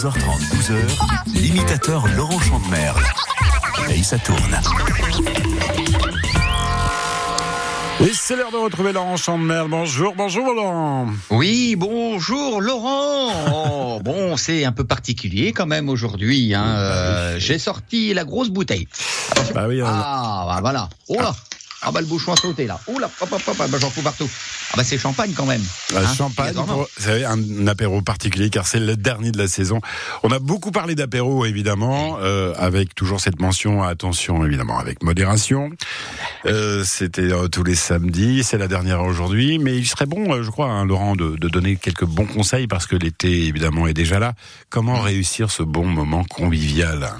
12h30, 12h, l'imitateur Laurent Chandemerle. Et ça tourne. Et c'est l'heure de retrouver Laurent Chandemerle. Bonjour, bonjour Laurent. Oui, bonjour Laurent. Oh, bon, c'est un peu particulier quand même aujourd'hui. Hein. Euh, J'ai sorti la grosse bouteille. Bah oui, euh, Ah, bah voilà. Oh là. Ah bah le bouchon a sauté là. Oh là, hop, hop, hop, bah, j'en fous partout. Ah bah c'est champagne quand même. euh, Hein, champagne, pour- vous savez, un apéro particulier car c'est le dernier de la saison. On a beaucoup parlé d'apéro évidemment, euh, avec toujours cette mention attention évidemment avec modération. Euh, C'était euh, tous les samedis, c'est la dernière aujourd'hui, mais il serait bon, euh, je crois, hein, Laurent, de, de donner quelques bons conseils parce que l'été évidemment est déjà là. Comment réussir ce bon moment convivial?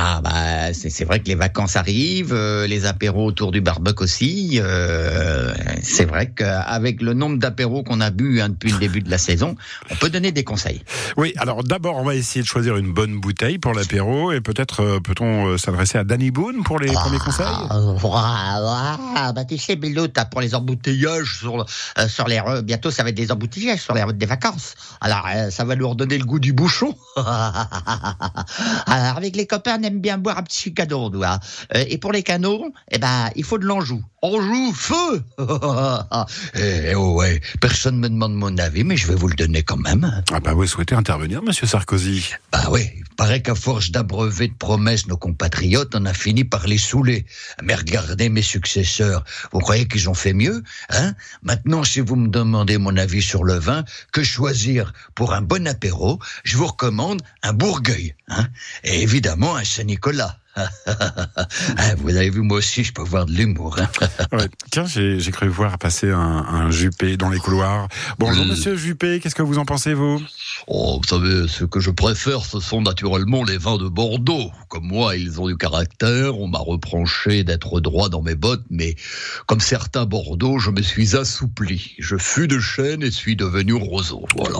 Ah bah c'est vrai que les vacances arrivent, euh, les apéros autour du barbecue aussi. euh, c'est vrai qu'avec le nombre d'apéros qu'on a bu hein, depuis le début de la saison, on peut donner des conseils. Oui, alors d'abord, on va essayer de choisir une bonne bouteille pour l'apéro et peut-être euh, peut-on s'adresser à Danny Boone pour les premiers conseils? Ah, ah, bah tu sais, Bélo, t'as pour les embouteillages sur, sur les. Bientôt, ça va être des embouteillages sur les routes des vacances. Alors, ça va nous redonner le goût du bouchon. Alors, avec les copains, aime bien boire un petit cadeau, nous. hein. Euh, et pour les canaux, eh ben, il faut de l'enjou. Enjou, feu Eh oh, ouais, personne me demande mon avis, mais je vais vous le donner quand même. Ah bah vous souhaitez intervenir, Monsieur Sarkozy? Bah oui, paraît qu'à force d'abreuver de promesses nos compatriotes, on a fini par les saouler. Mais regardez mes successeurs, vous croyez qu'ils ont fait mieux hein? Maintenant, si vous me demandez mon avis sur le vin, que choisir pour un bon apéro? Je vous recommande un Bourgueil, hein? Et évidemment un Saint-Nicolas. Ah, vous avez vu, moi aussi, je peux voir de l'humour. Hein Ouais. Tiens, j'ai j'ai cru voir passer un, un Juppé dans les couloirs. Bonjour, Euh. Monsieur Juppé, qu'est-ce que vous en pensez, vous? Oh, vous savez, ce que je préfère, ce sont naturellement les vins de Bordeaux. Comme moi, ils ont du caractère. On m'a reproché d'être droit dans mes bottes, mais comme certains Bordeaux, je me suis assoupli. Je fus de chêne et suis devenu roseau. Voilà.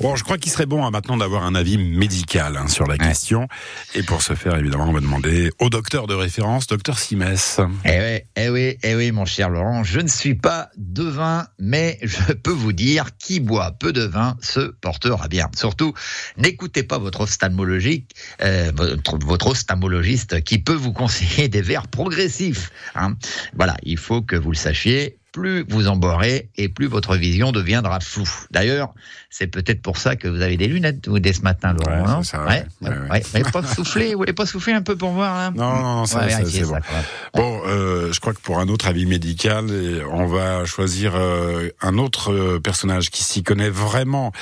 Bon, je crois qu'il serait bon hein, maintenant d'avoir un avis médical hein, sur la question. Et pour ce faire, évidemment, on va demander au docteur de référence, docteur Simès. Eh oui, eh oui, eh oui, mon cher Laurent, je ne suis pas devin, mais je peux vous dire, qui boit peu de vin se portera bien. Surtout, n'écoutez pas votre ophtalmologique, euh, votre, votre ophtalmologiste qui peut vous conseiller des verres progressifs. hein. Voilà, il faut que vous le sachiez. Plus vous en boirez et plus votre vision deviendra floue. D'ailleurs, c'est peut-être pour ça que vous avez des lunettes vous, dès ce matin, Laurent. Ouais, non c'est ça, ouais, ouais, ouais, pas souffler, vous voulez pas souffler un peu pour voir là Non, non, non, ça, ça, c'est bon. Bon, euh, je crois que pour un autre avis médical, et on va choisir euh, un autre euh, personnage qui s'y connaît vraiment.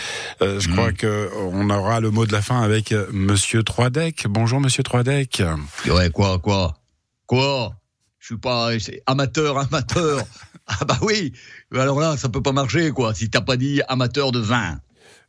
Euh, je Hmm. crois que on aura le mot de la fin avec euh, Monsieur Troidec. Bonjour, Monsieur Troidec. Ouais, quoi, quoi? Quoi? Je suis pas amateur, amateur. Ah bah oui. Alors là, ça peut pas marcher, quoi, si t'as pas dit amateur de vin.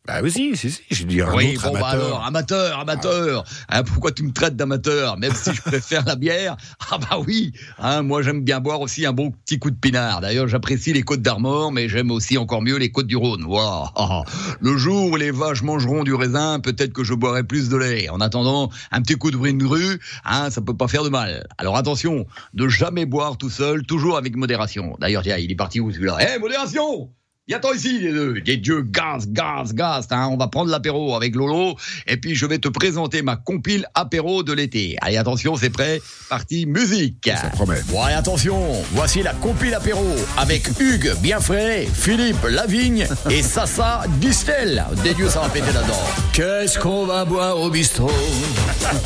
Bah oui, si, si, si. Je dis un oui, autre bon, bah amateur. alors, amateur, amateur. Hein, pourquoi tu me traites d'amateur Même si je préfère la bière? Ah bah oui. Hein, moi, j'aime bien boire aussi un bon petit coup de pinard. D'ailleurs, j'apprécie les côtes d'Armor, mais j'aime aussi encore mieux les côtes du Rhône. Ah, ah. Le jour où les vaches mangeront du raisin, peut-être que je boirai plus de lait. En attendant, un petit coup de brine rue, hein, ça peut pas faire de mal. Alors attention, de jamais boire tout seul, toujours avec modération. D'ailleurs, tiens, il est parti où celui-là? Eh, modération Viens-t'en ici, les deux. Des dieux, gaz, gaz, gaz. Hein. On va prendre l'apéro avec Lolo. Et puis, je vais te présenter ma compile apéro de l'été. Allez, attention, c'est prêt. Partie musique. Ça promet. Bon, allez, attention. Voici la compile apéro avec Hugues Bienfrais, Philippe Lavigne et Sassa Distel. Des dieux, ça va péter là-dedans. Qu'est-ce qu'on va boire au bistrot?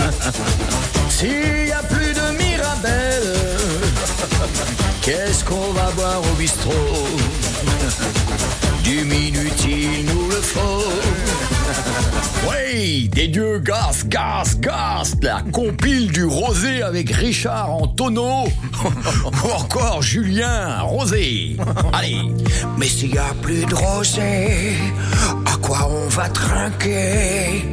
S'il y a plus de Mirabelle, qu'est-ce qu'on va boire au bistrot? du minuti, il nous le faut. Oui, des dieux, gaz, gaz, gaz, la compile du rosé avec Richard en tonneau, ou encore Julien Rosé. Allez, Mais s'il y a plus de rosé, à quoi on va trinquer?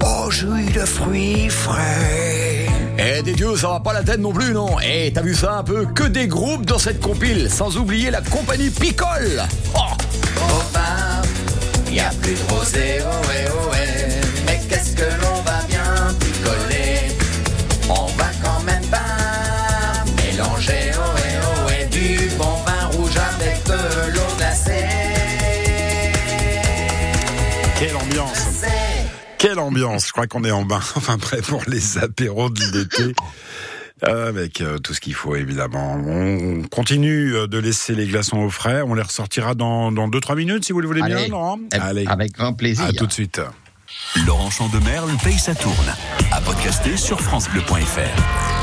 Au jus de fruits frais. Eh des dieux, ça va pas la tête non plus, non. Eh, t'as vu ça un peu? Que des groupes dans cette compile, sans oublier la compagnie Picole. Oh y a plus de rosé, oh ouais, oh ouais. Mais qu'est-ce que l'on va bien picoler? On va quand même pas mélanger, oh ouais, oh ouais, du bon vin rouge avec de l'eau glacée. Quelle ambiance Quelle ambiance Je crois qu'on est en bain, enfin prêt pour les apéros de l'été. Avec euh, tout ce qu'il faut évidemment. On continue euh, de laisser les glaçons au frais. On les ressortira dans 2-3 minutes si vous le voulez bien, Allez. Laurent. Allez. Avec grand plaisir. À tout de suite. Laurent Chandemerle paye sa tourne. À podcaster sur FranceBleu.fr.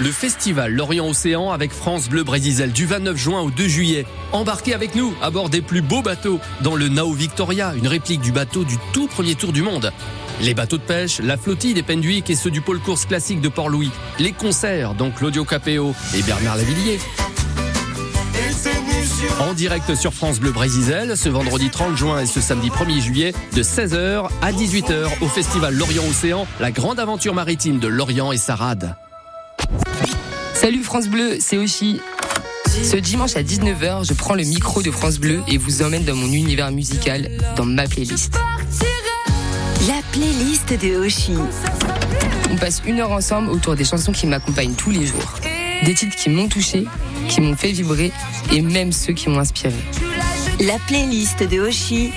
Le festival Lorient Océan avec France Bleu Brésil du 29 juin au 2 juillet. Embarquez avec nous à bord des plus beaux bateaux dans le Nao Victoria, une réplique du bateau du tout premier tour du monde. Les bateaux de pêche, la flottille des Penduic et ceux du pôle course classique de Port-Louis. Les concerts, dont Claudio Capéo et Bernard Lavillier. En direct sur France Bleu Brésil, ce vendredi 30 juin et ce samedi 1er juillet, de 16h à 18h au festival Lorient Océan, la grande aventure maritime de Lorient et Sarade. Salut France Bleu, c'est Oshi. Ce dimanche à 19h, je prends le micro de France Bleu et vous emmène dans mon univers musical, dans ma playlist. La playlist de Oshi. On passe une heure ensemble autour des chansons qui m'accompagnent tous les jours. Des titres qui m'ont touché, qui m'ont fait vibrer et même ceux qui m'ont inspiré. La playlist de Oshi.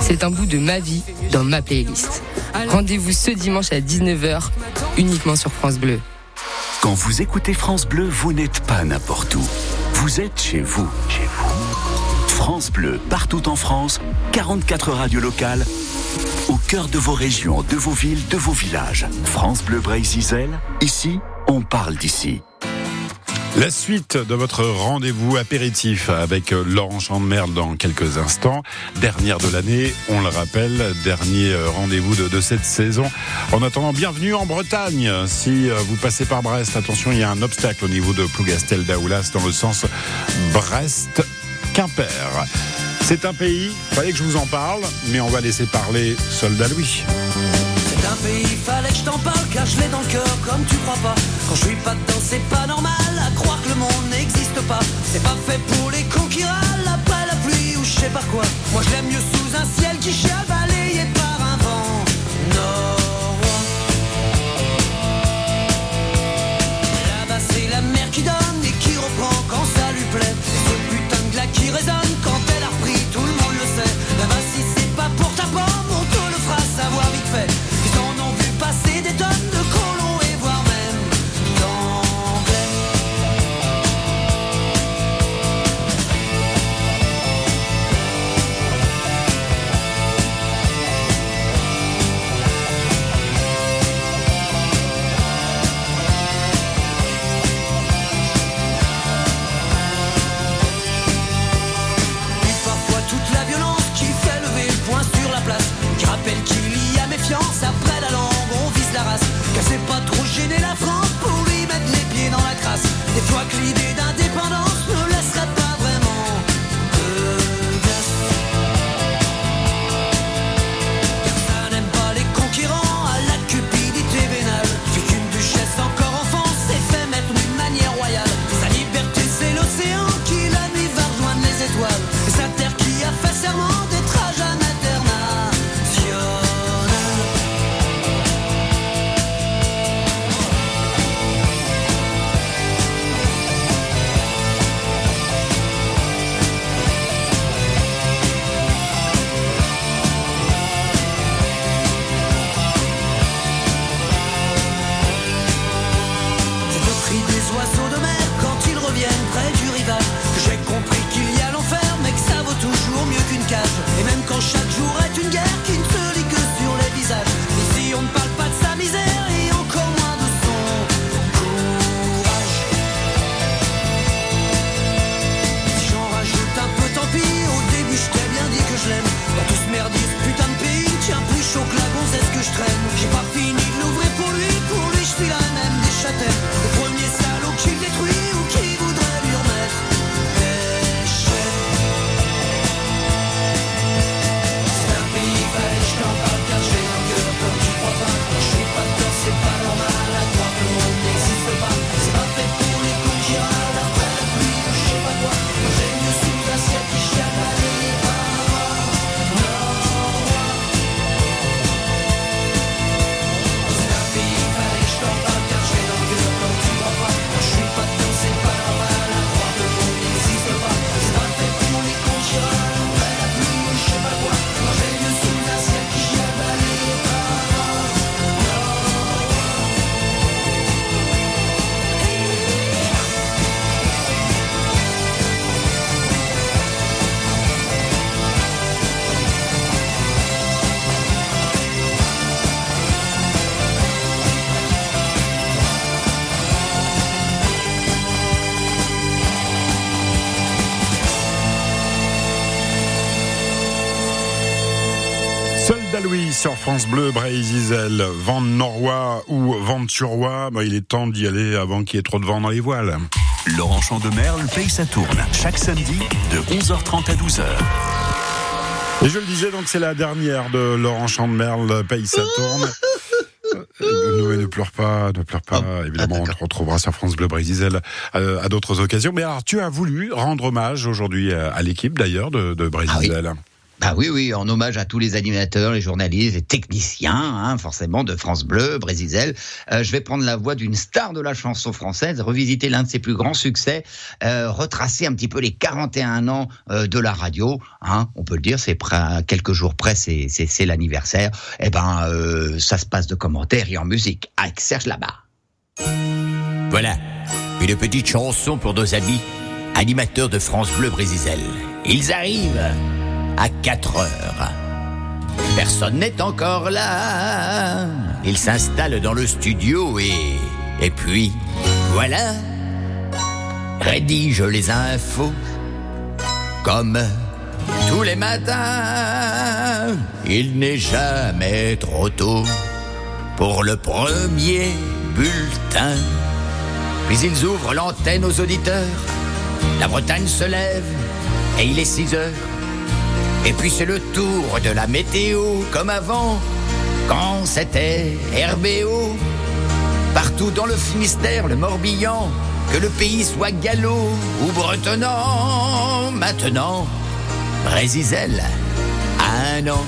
C'est un bout de ma vie dans ma playlist. Rendez-vous ce dimanche à 19h, uniquement sur France Bleu. Quand vous écoutez France Bleu, vous n'êtes pas n'importe où. Vous êtes chez vous. Chez vous. France Bleu, partout en France, 44 radios locales, au cœur de vos régions, de vos villes, de vos villages. France Bleu Brésil, ici, on parle d'ici. La suite de votre rendez-vous apéritif avec Laurent Chandemerle dans quelques instants. Dernière de l'année, on le rappelle, dernier rendez-vous de, cette saison. En attendant, bienvenue en Bretagne. Si vous passez par Brest, attention, il y a un obstacle au niveau de Plougastel d'Aoulas dans le sens Brest-Quimper. C'est un pays, fallait que je vous en parle, mais on va laisser parler Soldat Louis. C'est un pays, fallait que je t'en parle, car je l'ai dans le cœur comme tu crois pas. Quand je suis pas dedans, c'est pas normal à croire que le monde n'existe pas. C'est pas fait pour les cons qui râlent après la pluie ou je sais pas quoi. Moi je l'aime mieux sous un ciel qui chale balayé par un vent norois. Là-bas c'est la mer qui donne Louis sur France Bleu, Brésil, vent norois ou vent surois, bah, il est temps d'y aller avant qu'il y ait trop de vent dans les voiles. Laurent Chandemerle paye sa tourne chaque samedi de 11h30 à 12h. Et je le disais, donc c'est la dernière de Laurent Chandemerle paye sa tourne. Euh, ne, ne pleure pas, ne pleure pas. Oh, Évidemment, ah, on te retrouvera sur France Bleu Brésil euh, à d'autres occasions. Mais alors, tu as voulu rendre hommage aujourd'hui à, à l'équipe d'ailleurs de, de Brésil. Bah oui, oui, en hommage à tous les animateurs, les journalistes, les techniciens, hein, forcément, de France Bleu, Brésil. Euh, je vais prendre la voix d'une star de la chanson française, revisiter l'un de ses plus grands succès, euh, retracer un petit peu les 41 ans euh, de la radio. Hein, on peut le dire, c'est quelques jours près, c'est, l'anniversaire. Eh ben, ça se passe de commentaires et en musique avec Serge Labarre. Voilà, une petite chanson pour nos amis, animateurs de France Bleu Brésil. Ils arrivent à 4 heures. Personne n'est encore là. Ils s'installent dans le studio et... Et puis, voilà, rédige les infos comme tous les matins. Il n'est jamais trop tôt pour le premier bulletin. Puis ils ouvrent l'antenne aux auditeurs. La Bretagne se lève et il est 6 heures. Et puis c'est le tour de la météo comme avant, quand c'était RBO. Partout dans le Finistère, le Morbihan, que le pays soit gallo ou bretonnant. Maintenant, Brésil a un an.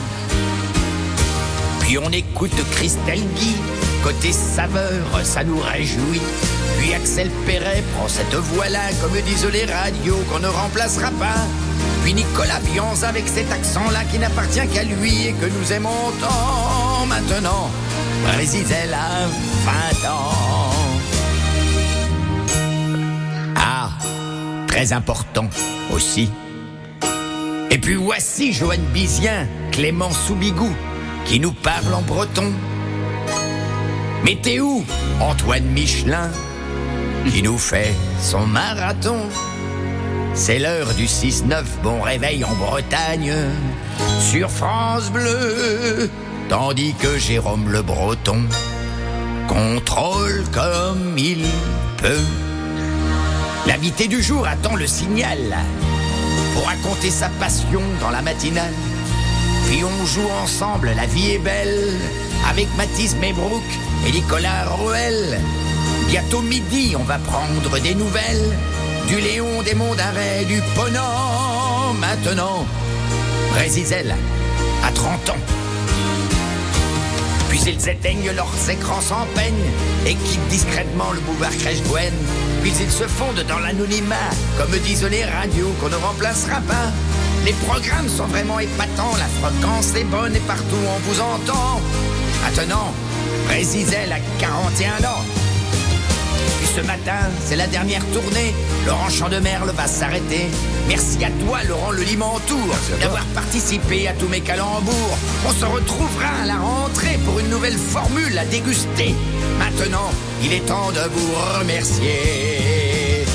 Puis on écoute Christelle Guy, côté saveur, ça nous réjouit. Puis Axel Perret prend cette voix-là, comme disent les radios, qu'on ne remplacera pas. Puis Nicolas Bianz avec cet accent-là qui n'appartient qu'à lui et que nous aimons tant. Maintenant, Brésil a 20 ans. Ah, très important aussi. Et puis voici Joanne Bizien, Clément Soubigou, qui nous parle en breton. Mais t'es où Antoine Michelin, qui nous fait son marathon? C'est l'heure du 6-9, bon réveil en Bretagne, sur France Bleu, tandis que Jérôme le Breton contrôle comme il peut. L'invité du jour attend le signal pour raconter sa passion dans la matinale. Puis on joue ensemble, la vie est belle, avec Mathis Mebrook et Nicolas Roel. Bientôt midi, on va prendre des nouvelles du Léon des Monts d'Arrêt, du Ponant. Maintenant, Brésil à 30 ans. Puis ils éteignent leurs écrans sans peine et quittent discrètement le boulevard Crèche-Gwen. Puis ils se fondent dans l'anonymat, comme disent les radios qu'on ne remplacera pas. Les programmes sont vraiment épatants, la fréquence est bonne et partout on vous entend. Maintenant, Brésil a 41 ans. Ce matin, c'est la dernière tournée. Laurent Chandemerle va s'arrêter. Merci à toi, Laurent Le Limantour, d'avoir participé à tous mes calembours. On se retrouvera à la rentrée pour une nouvelle formule à déguster. Maintenant, il est temps de vous remercier.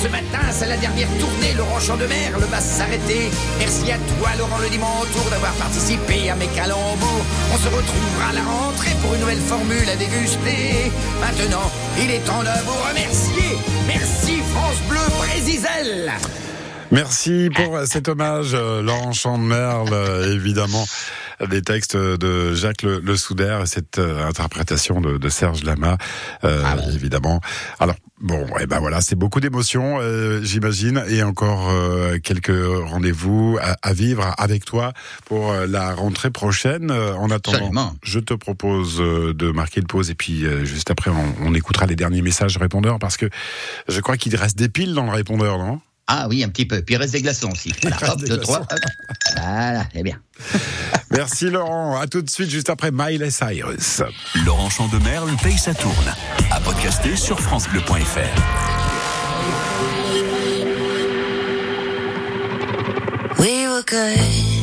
Ce matin, c'est la dernière tournée. Laurent Chandemerle va s'arrêter. Merci à toi, Laurent Le Limantour, d'avoir participé à mes calembours. On se retrouvera à la rentrée pour une nouvelle formule à déguster. Maintenant, il est temps de vous remercier. Merci, France Bleu Brésil. Merci pour cet hommage, euh, Laurent Chandemerle, euh, évidemment. Des textes de Jacques Le, le Souder et cette euh, interprétation de, de Serge Lama, euh, évidemment. Alors, bon, et ben voilà, c'est beaucoup d'émotions, euh, j'imagine, et encore euh, quelques rendez-vous à, à vivre avec toi pour euh, la rentrée prochaine. Euh, En attendant, Absolument. je te propose de marquer une pause et puis euh, juste après, on, on écoutera les derniers messages répondeurs parce que je crois qu'il reste des piles dans le répondeur, non? Ah oui, un petit peu. Puis il reste des glaçons aussi. Voilà, hop, deux, trois. hop. Voilà, c'est bien. Merci Laurent. À tout de suite, juste après Miley Cyrus. Laurent Chandemerle paye sa tourne. À podcaster sur FranceBleu.fr. We were good,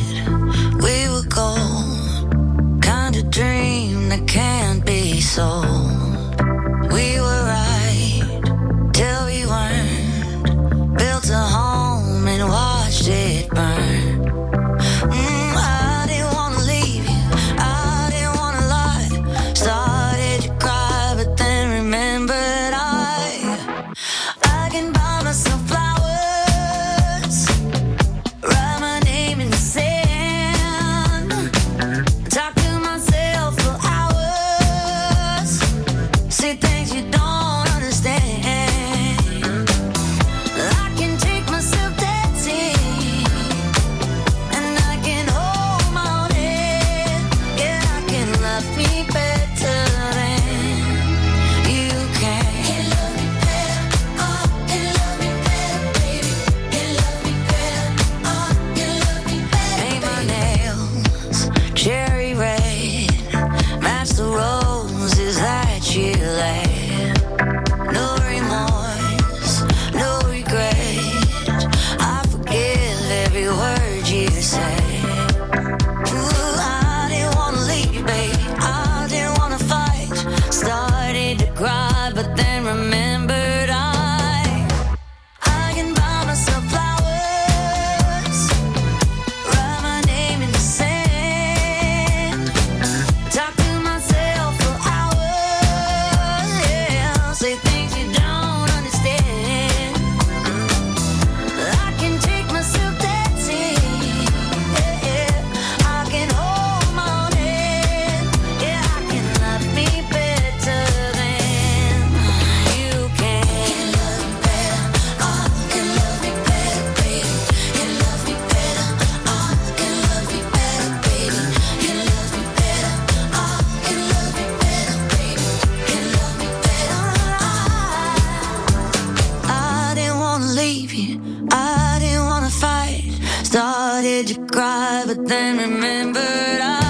you cried, but then remembered I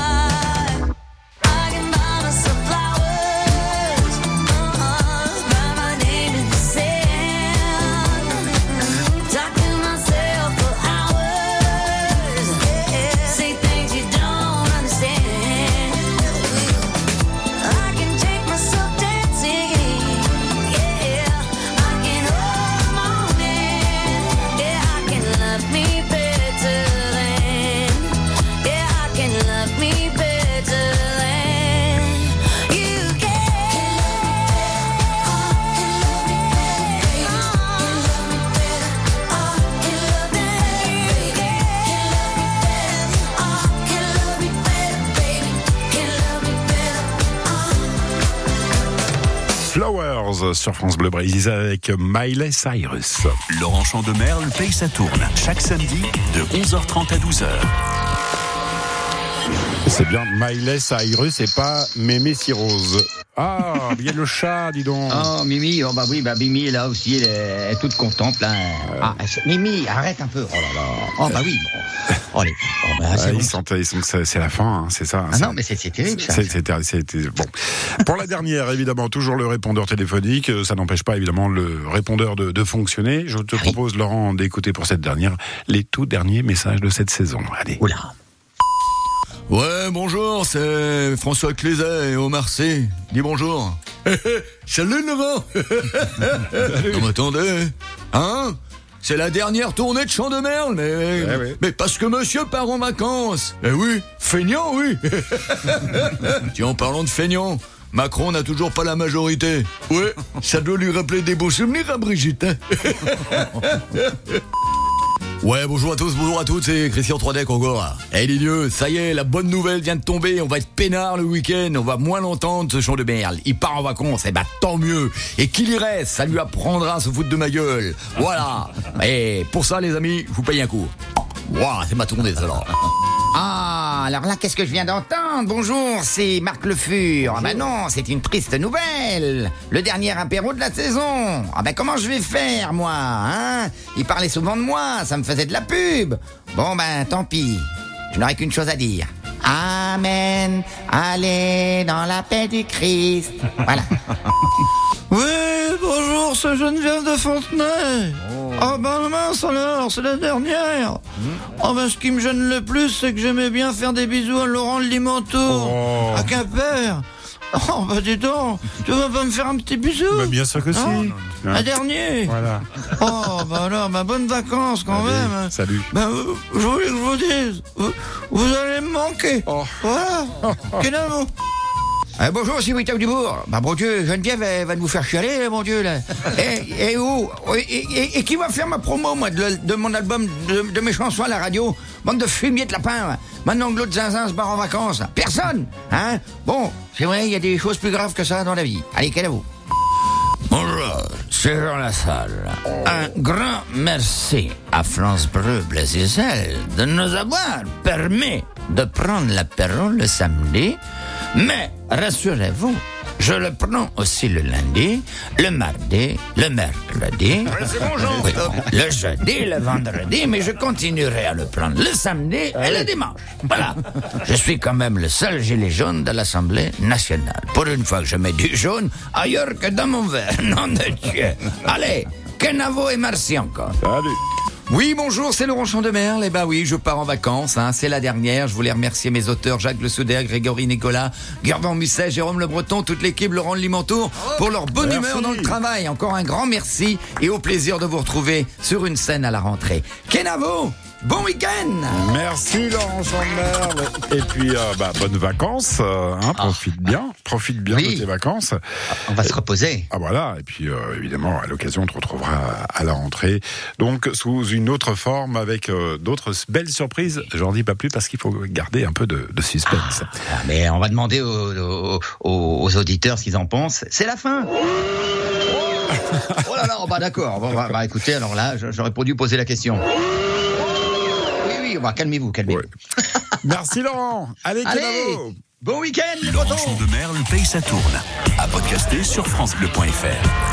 sur France Bleu Brésil avec Miley Cyrus. Laurent Chandemerle, le pays ça tourne. Chaque samedi de 11h30 à 12h. C'est bien Miley Cyrus et pas Mémé Cyrose. Ah, il y a le chat, dis donc. Oh, Mimi, oh bah oui, bah Mimi, là aussi, elle est, elle est toute contente, là. Ah, Mimi, arrête un peu. Oh là là. Oh bah oui, bon. Oh, allez. Oh, bah, Ah, bon. ils sentent, ils que c'est la fin, hein, c'est ça. Ah c'est- non, mais c'est c'est terrible, ça. C'est- bon. Pour la dernière, évidemment, toujours le répondeur téléphonique. Euh, Ça n'empêche pas, évidemment, le répondeur de, de fonctionner. Je Ah te propose, Laurent, d'écouter pour cette dernière les tout derniers messages de cette saison. Allez. Oula. Ouais, bonjour, c'est François Clézet et Omar C. Dis bonjour. Salut Laurent Non mais attendez, hein C'est la dernière tournée de Chant de Merle, mais... Ouais, ouais. Mais parce que monsieur part en vacances Eh oui, feignant, oui Tiens, en parlant de feignant, Macron n'a toujours pas la majorité. Ouais, ça doit lui rappeler des beaux souvenirs à Brigitte. hein. Ouais, bonjour à tous, bonjour à toutes, c'est Christian Troidec encore. Eh les dieux, ça y est, la bonne nouvelle vient de tomber, on va être peinard le week-end, on va moins l'entendre ce chant de merle. Il part en vacances, eh ben tant mieux. Et qu'il y reste, ça lui apprendra à se foutre de ma gueule. Voilà. Et pour ça les amis, je vous paye un coup. Waouh, c'est ma tournée ça là. Ah, alors là, qu'est-ce que je viens d'entendre? Bonjour, c'est Marc Le Fur. Ah ben non, c'est une triste nouvelle. Le dernier apéro de la saison. Ah ben comment je vais faire, moi hein? Il parlait souvent de moi, ça me faisait de la pub. Bon ben, tant pis. Je n'aurai qu'une chose à dire. Amen. Allez dans la paix du Christ. Voilà. Oui, bonjour, c'est Geneviève de Fontenay. Oh, ben mince alors, c'est la dernière. Oh ben ce qui me gêne le plus, c'est que j'aimais bien faire des bisous à Laurent Limantour, Oh. à Quimper. Oh bah dis donc, tu vas pas me faire un petit bisou Bah, bien sûr que si. Non Hein. Un dernier Voilà. Oh bah alors, bah bonnes vacances quand Allez, même. Salut. Ben, euh, je voulais que je vous dise, vous, vous allez me manquer. Oh. Voilà. Quel amour. Euh, bonjour, c'est Wittem Dubourg. Bah, bon Dieu, Geneviève, elle va nous faire chialer, mon Dieu, là. et, et où? Et, et- et qui va faire ma promo, moi, de, de mon album, de, de mes chansons à la radio? Bande de fumier de lapin, là. Maintenant que l'autre zinzin se barre en vacances, là. Personne Hein? Bon, c'est vrai, il y a des choses plus graves que ça dans la vie. Allez, quel à vous Bonjour, c'est Jean Lassalle. Un grand merci à France Bleu Blazisel de nous avoir permis de prendre l'apéro le samedi. Mais rassurez-vous, je le prends aussi le lundi, le mardi, le mercredi, oui, le jeudi, le vendredi, mais je continuerai à le prendre le samedi et le dimanche. Voilà. Je suis quand même le seul gilet jaune de l'Assemblée nationale. Pour une fois que je mets du jaune ailleurs que dans mon verre. Nom de Dieu. Allez, Kenavo et merci encore. Salut. Oui, bonjour, c'est Laurent Chandemerle. Eh ben oui, je pars en vacances, hein, c'est la dernière. Je voulais remercier mes auteurs Jacques Le Souder, Grégory Nicolas, Gervan Musset, Jérôme Le Breton, toute l'équipe, Laurent Limantour, pour leur bonne Merci. humeur dans le travail. Encore un grand merci et au plaisir de vous retrouver sur une scène à la rentrée. Kenavo, bon week-end Merci Laurent Chandemerle. Et puis, euh, bah, bonnes vacances. euh, hein, profite bien. Profite bien Oui. de tes vacances. On va se reposer. Ah voilà, et puis euh, évidemment, à l'occasion, on te retrouvera à, la rentrée. Donc, sous une autre forme, avec d'autres belles surprises. J'en dis pas plus parce qu'il faut garder un peu de, de suspense. Ah, mais on va demander aux, aux- aux- aux auditeurs ce qu'ils en pensent. C'est la fin. Oh là là, bah d'accord. Bon, bah, bah, écoutez, alors là, j'aurais pas dû poser la question. Oui, bah, calmez-vous, calmez-vous. Ouais. Merci Laurent. Allez, Allez, bon week-end, les Laurent gros Chandemerle paye sa tourne. À podcaster sur FranceBleu.fr.